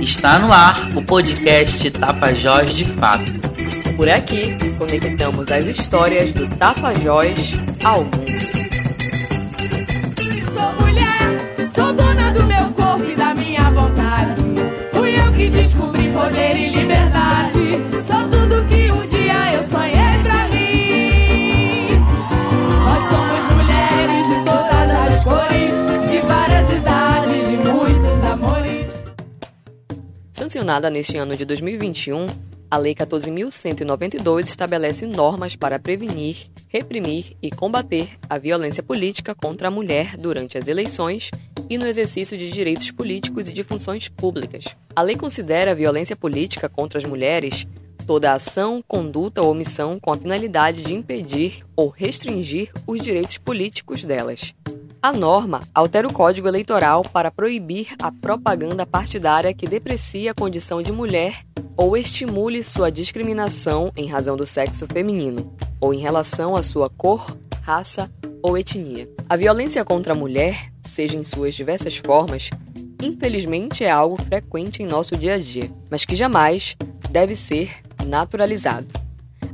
Está no ar o podcast Tapajós de Fato. Por aqui, conectamos as histórias do Tapajós ao mundo. Sancionada neste ano de 2021, a Lei 14.192 estabelece normas para prevenir, reprimir e combater a violência política contra a mulher durante as eleições e no exercício de direitos políticos e de funções públicas. A lei considera a violência política contra as mulheres toda ação, conduta ou omissão com a finalidade de impedir ou restringir os direitos políticos delas. A norma altera o Código Eleitoral para proibir a propaganda partidária que deprecia a condição de mulher ou estimule sua discriminação em razão do sexo feminino, ou em relação à sua cor, raça ou etnia. A violência contra a mulher, seja em suas diversas formas, infelizmente é algo frequente em nosso dia a dia, mas que jamais deve ser naturalizado.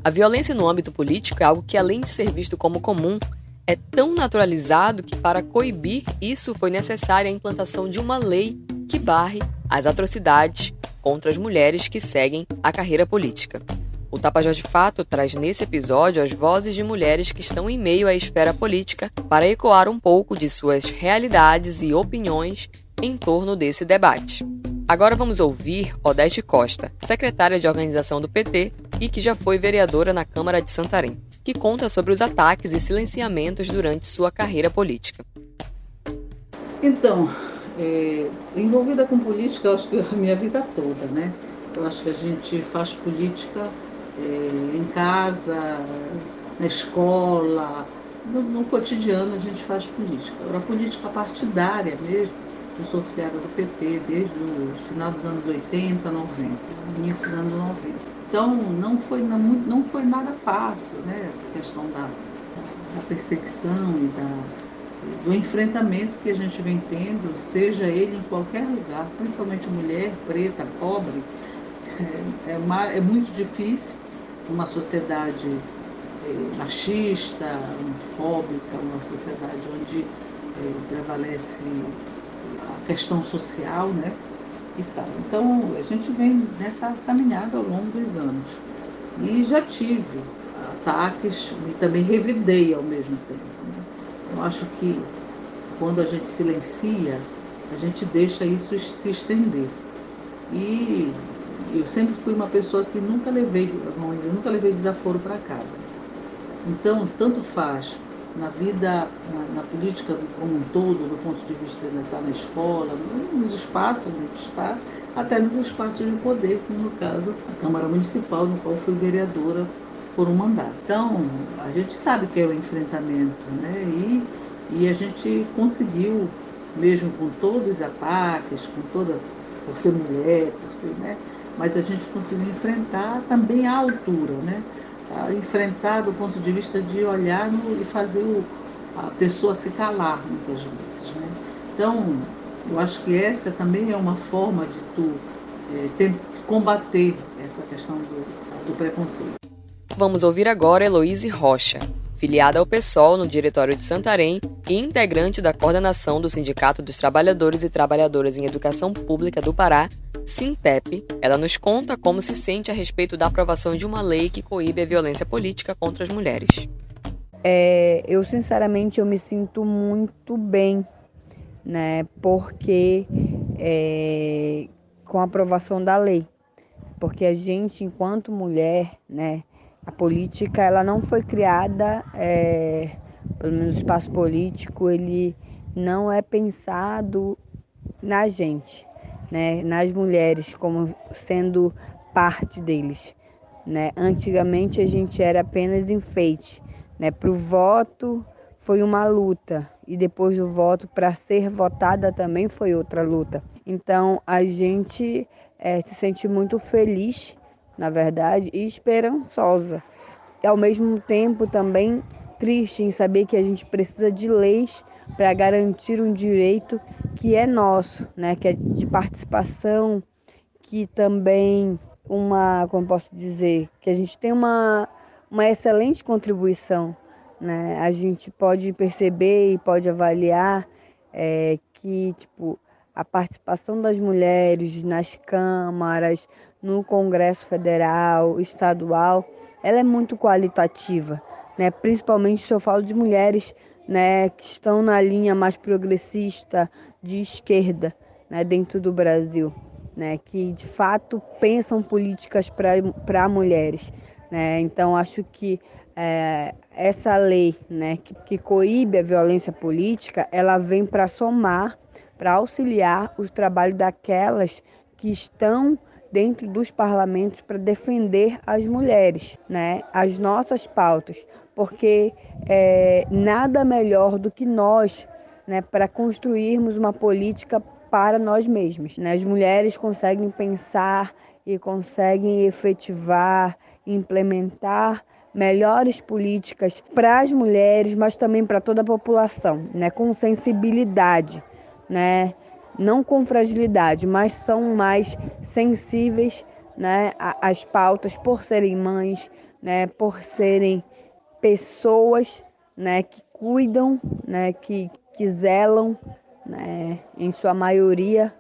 A violência no âmbito político é algo que, além de ser visto como comum, é tão naturalizado que, para coibir isso, foi necessária a implantação de uma lei que barre as atrocidades contra as mulheres que seguem a carreira política. O Tapajós de Fato traz nesse episódio as vozes de mulheres que estão em meio à esfera política para ecoar um pouco de suas realidades e opiniões em torno desse debate. Agora vamos ouvir Odete Costa, secretária de organização do PT e que já foi vereadora na Câmara de Santarém, que conta sobre os ataques e silenciamentos durante sua carreira política. Então, é, envolvida com política, acho que a minha vida toda, né? Eu acho que a gente faz política é, em casa, na escola, no, no, cotidiano a gente faz política. Agora, política partidária mesmo, eu sou filiada do PT desde o final dos anos 80, 90, início dos anos 90. Então, não foi, não, não foi nada fácil, né? Essa questão da, da perseguição e da, do enfrentamento que a gente vem tendo, seja ele em qualquer lugar, principalmente mulher, preta, pobre, é, é, uma, é muito difícil uma sociedade é, machista, homofóbica, uma sociedade onde é, prevalece a questão social, né? E tal. Então, a gente vem nessa caminhada ao longo dos anos. E já tive ataques e também revidei ao mesmo tempo. Né? Eu acho que quando a gente silencia, a gente deixa isso se estender. E eu sempre fui uma pessoa que nunca levei, vamos dizer, nunca levei desaforo para casa. Então, tanto faz na vida, na, na, política como um todo, do ponto de vista de estar na escola, nos espaços onde a está, até nos espaços de poder, como no caso a Câmara Municipal, no qual fui vereadora por um mandato. Então, a gente sabe que é o enfrentamento, né? E, e a gente conseguiu, mesmo com todos os ataques, com toda, por ser mulher, por ser, né? Mas a gente conseguiu enfrentar também à altura, né? A enfrentar do ponto de vista de olhar no, e fazer o, a pessoa se calar muitas vezes, né? Então, eu acho que essa também é uma forma de tu é, combater essa questão do, do preconceito. Vamos ouvir agora Heloíse Rocha, filiada ao PSOL no Diretório de Santarém e integrante da coordenação do Sindicato dos Trabalhadores e Trabalhadoras em Educação Pública do Pará, Sintep. Ela nos conta como se sente a respeito da aprovação de uma lei que coíbe a violência política contra as mulheres. É, eu sinceramente eu me sinto muito bem, né? Porque é, com a aprovação da lei, porque a gente enquanto mulher, né? A política ela não foi criada, é, pelo menos o espaço político, ele não é pensado na gente, né, nas mulheres como sendo parte deles. Né? Antigamente a gente era apenas enfeite. Né? Para o voto foi uma luta e depois do voto para ser votada também foi outra luta. Então a gente é, se sente muito feliz na verdade, e esperançosa. E ao mesmo tempo também triste em saber que a gente precisa de leis para garantir um direito que é nosso, né, que é de participação, que também uma, como posso dizer, que a gente tem uma, uma excelente contribuição, né? A gente pode perceber e pode avaliar é, que, tipo, a participação das mulheres nas câmaras, no Congresso Federal, estadual, ela é muito qualitativa, né? Principalmente se eu falo de mulheres, né, que estão na linha mais progressista de esquerda, né, dentro do Brasil, né, que de fato pensam políticas para mulheres, né? Então acho que é, essa lei, né, que, que coíbe a violência política, ela vem para somar, para auxiliar os trabalhos daquelas que estão dentro dos parlamentos para defender as mulheres, né, as nossas pautas, porque é, nada melhor do que nós, né, para construirmos uma política para nós mesmos. Né? As mulheres conseguem pensar e conseguem efetivar, implementar melhores políticas para as mulheres, mas também para toda a população, né? com sensibilidade, né? não com fragilidade, mas são mais sensíveis né? às pautas por serem mães, né? por serem pessoas né? que cuidam, né? que, que zelam, né? em sua maioria,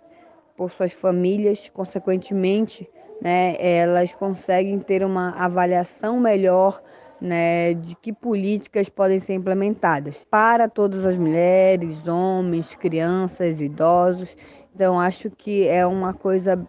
por suas famílias, consequentemente, né, elas conseguem ter uma avaliação melhor né, de que políticas podem ser implementadas para todas as mulheres, homens, crianças, idosos. Então, acho que é uma coisa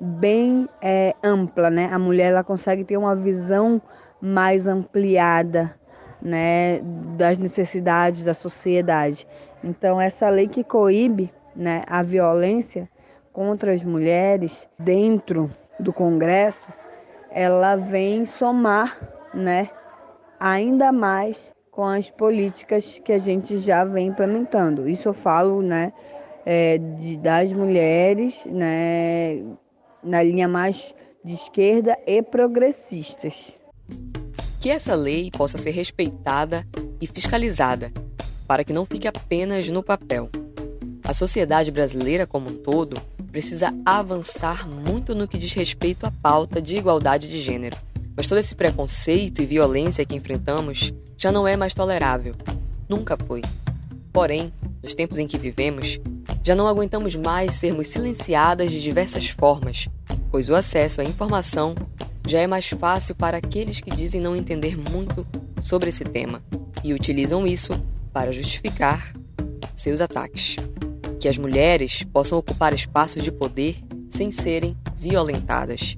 bem é, ampla, né? A mulher ela consegue ter uma visão mais ampliada, né, das necessidades da sociedade. Então, essa lei que coíbe, né, a violência contra as mulheres dentro do Congresso, ela vem somar, né, ainda mais com as políticas que a gente já vem implementando. Isso eu falo, né, é, de, das mulheres, né, na linha mais de esquerda e progressistas. Que essa lei possa ser respeitada e fiscalizada, para que não fique apenas no papel. A sociedade brasileira como um todo precisa avançar muito no que diz respeito à pauta de igualdade de gênero. Mas todo esse preconceito e violência que enfrentamos já não é mais tolerável. Nunca foi. Porém, nos tempos em que vivemos, já não aguentamos mais sermos silenciadas de diversas formas, pois o acesso à informação já é mais fácil para aqueles que dizem não entender muito sobre esse tema e utilizam isso para justificar seus ataques que as mulheres possam ocupar espaços de poder sem serem violentadas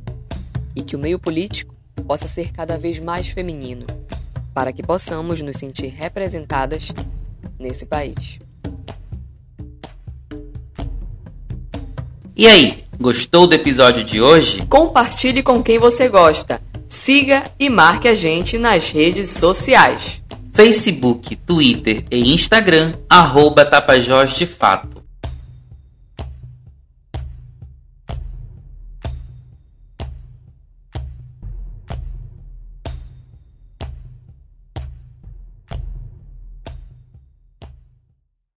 e que o meio político possa ser cada vez mais feminino, para que possamos nos sentir representadas nesse país. E aí, gostou do episódio de hoje? Compartilhe com quem você gosta. Siga e marque a gente nas redes sociais. Facebook, Twitter e Instagram, arroba Tapajós de Fato.